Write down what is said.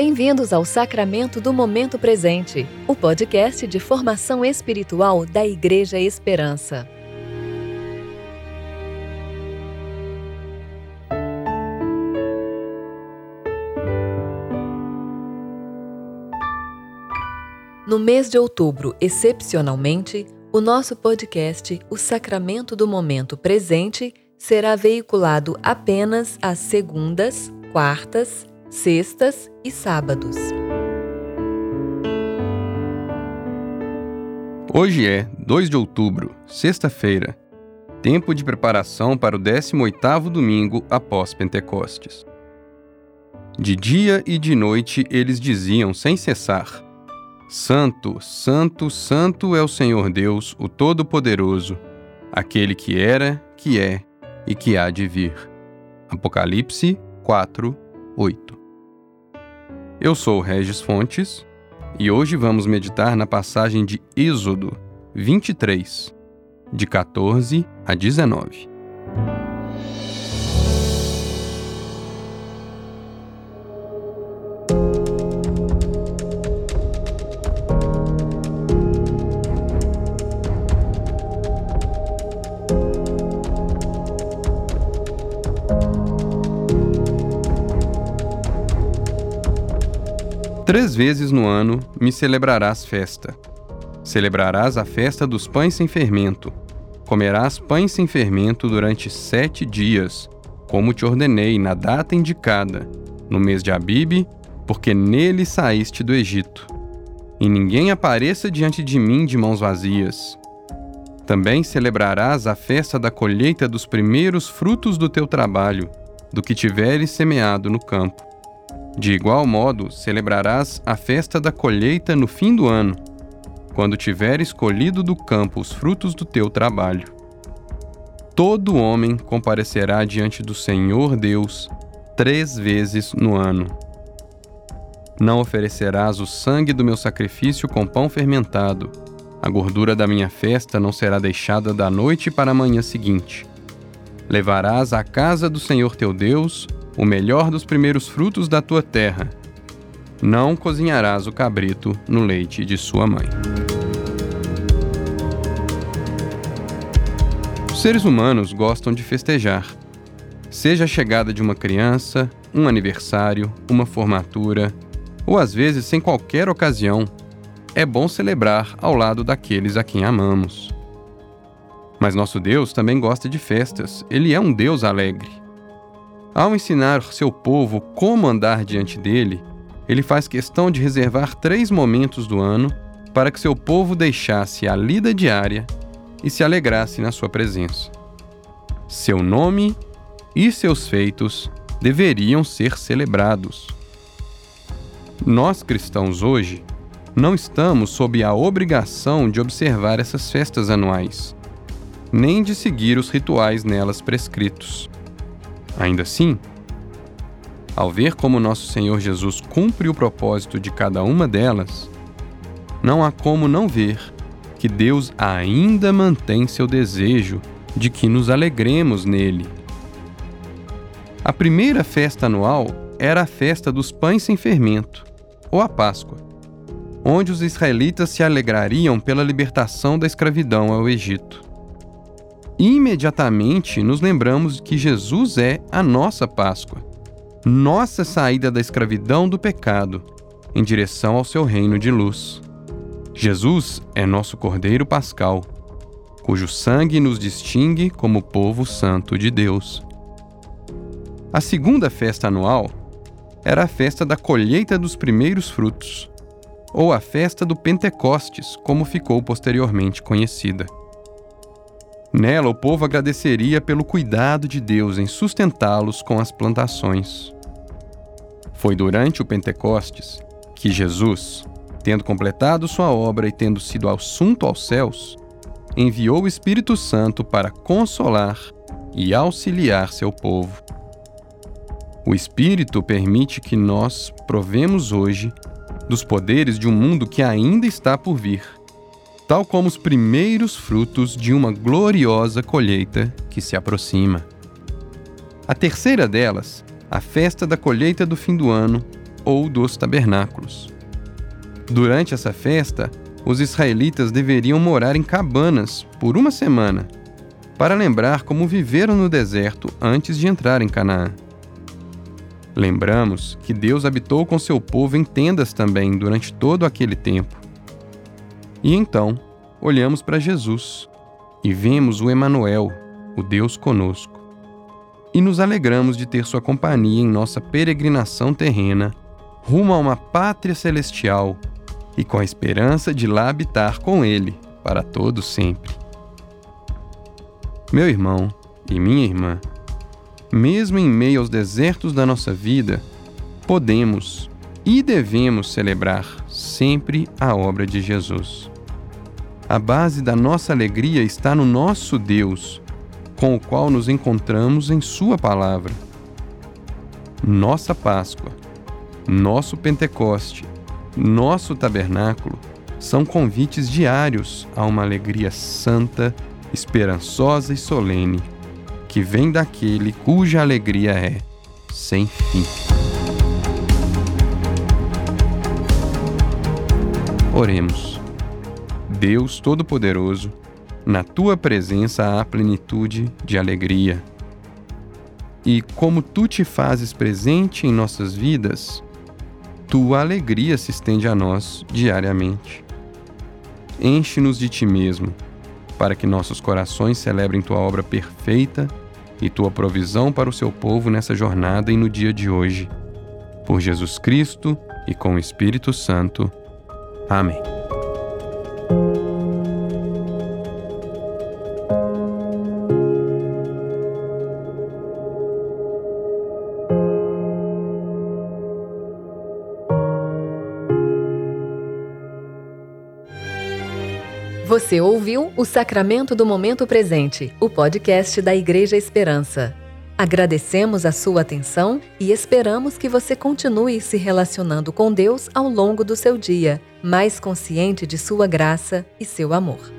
Bem-vindos ao Sacramento do Momento Presente, o podcast de formação espiritual da Igreja Esperança. No mês de outubro, excepcionalmente, o nosso podcast, O Sacramento do Momento Presente, será veiculado apenas às segundas, quartas, sextas e sábados. Hoje é 2 de outubro, sexta-feira, tempo de preparação para o 18º domingo após Pentecostes. De dia e de noite eles diziam sem cessar: Santo, Santo, Santo é o Senhor Deus, o Todo-Poderoso, aquele que era, que é e que há de vir. Apocalipse 4, 8. Eu sou Regis Fontes e hoje vamos meditar na passagem de Êxodo 23, de 14 a 19. Três vezes no ano me celebrarás festa. Celebrarás a festa dos pães sem fermento. Comerás pães sem fermento durante sete dias, como te ordenei na data indicada, no mês de Abibe, porque nele saíste do Egito. E ninguém apareça diante de mim de mãos vazias. Também celebrarás a festa da colheita dos primeiros frutos do teu trabalho, do que tiveres semeado no campo de igual modo, celebrarás a festa da colheita no fim do ano, quando tiveres colhido do campo os frutos do teu trabalho. Todo homem comparecerá diante do Senhor Deus três vezes no ano. Não oferecerás o sangue do meu sacrifício com pão fermentado. A gordura da minha festa não será deixada da noite para a manhã seguinte. Levarás à casa do Senhor teu Deus o melhor dos primeiros frutos da tua terra. Não cozinharás o cabrito no leite de sua mãe. Os seres humanos gostam de festejar. Seja a chegada de uma criança, um aniversário, uma formatura, ou às vezes sem qualquer ocasião, é bom celebrar ao lado daqueles a quem amamos. Mas nosso Deus também gosta de festas, ele é um Deus alegre. Ao ensinar seu povo como andar diante dele, ele faz questão de reservar três momentos do ano para que seu povo deixasse a lida diária e se alegrasse na sua presença. Seu nome e seus feitos deveriam ser celebrados. Nós cristãos hoje não estamos sob a obrigação de observar essas festas anuais, nem de seguir os rituais nelas prescritos. Ainda assim, ao ver como nosso Senhor Jesus cumpre o propósito de cada uma delas, não há como não ver que Deus ainda mantém seu desejo de que nos alegremos nele. A primeira festa anual era a festa dos pães sem fermento, ou a Páscoa, onde os israelitas se alegrariam pela libertação da escravidão ao Egito imediatamente nos lembramos que Jesus é a nossa Páscoa, nossa saída da escravidão do pecado em direção ao seu reino de luz. Jesus é nosso Cordeiro Pascal, cujo sangue nos distingue como povo santo de Deus. A segunda festa anual era a festa da colheita dos primeiros frutos, ou a festa do Pentecostes, como ficou posteriormente conhecida. Nela, o povo agradeceria pelo cuidado de Deus em sustentá-los com as plantações. Foi durante o Pentecostes que Jesus, tendo completado sua obra e tendo sido assunto aos céus, enviou o Espírito Santo para consolar e auxiliar seu povo. O Espírito permite que nós provemos hoje dos poderes de um mundo que ainda está por vir tal como os primeiros frutos de uma gloriosa colheita que se aproxima. A terceira delas, a festa da colheita do fim do ano, ou dos tabernáculos. Durante essa festa, os israelitas deveriam morar em cabanas por uma semana, para lembrar como viveram no deserto antes de entrar em Canaã. Lembramos que Deus habitou com seu povo em tendas também durante todo aquele tempo. E então, olhamos para Jesus e vemos o Emanuel, o Deus conosco. E nos alegramos de ter sua companhia em nossa peregrinação terrena rumo a uma pátria celestial e com a esperança de lá habitar com ele para todo sempre. Meu irmão e minha irmã, mesmo em meio aos desertos da nossa vida, podemos e devemos celebrar sempre a obra de Jesus. A base da nossa alegria está no nosso Deus, com o qual nos encontramos em Sua palavra. Nossa Páscoa, nosso Pentecoste, nosso tabernáculo são convites diários a uma alegria santa, esperançosa e solene, que vem daquele cuja alegria é sem fim. Oremos. Deus Todo-Poderoso, na tua presença há plenitude de alegria. E como tu te fazes presente em nossas vidas, tua alegria se estende a nós diariamente. Enche-nos de ti mesmo, para que nossos corações celebrem tua obra perfeita e tua provisão para o seu povo nessa jornada e no dia de hoje. Por Jesus Cristo e com o Espírito Santo. Amém. Você ouviu o Sacramento do Momento Presente, o podcast da Igreja Esperança. Agradecemos a sua atenção e esperamos que você continue se relacionando com Deus ao longo do seu dia, mais consciente de sua graça e seu amor.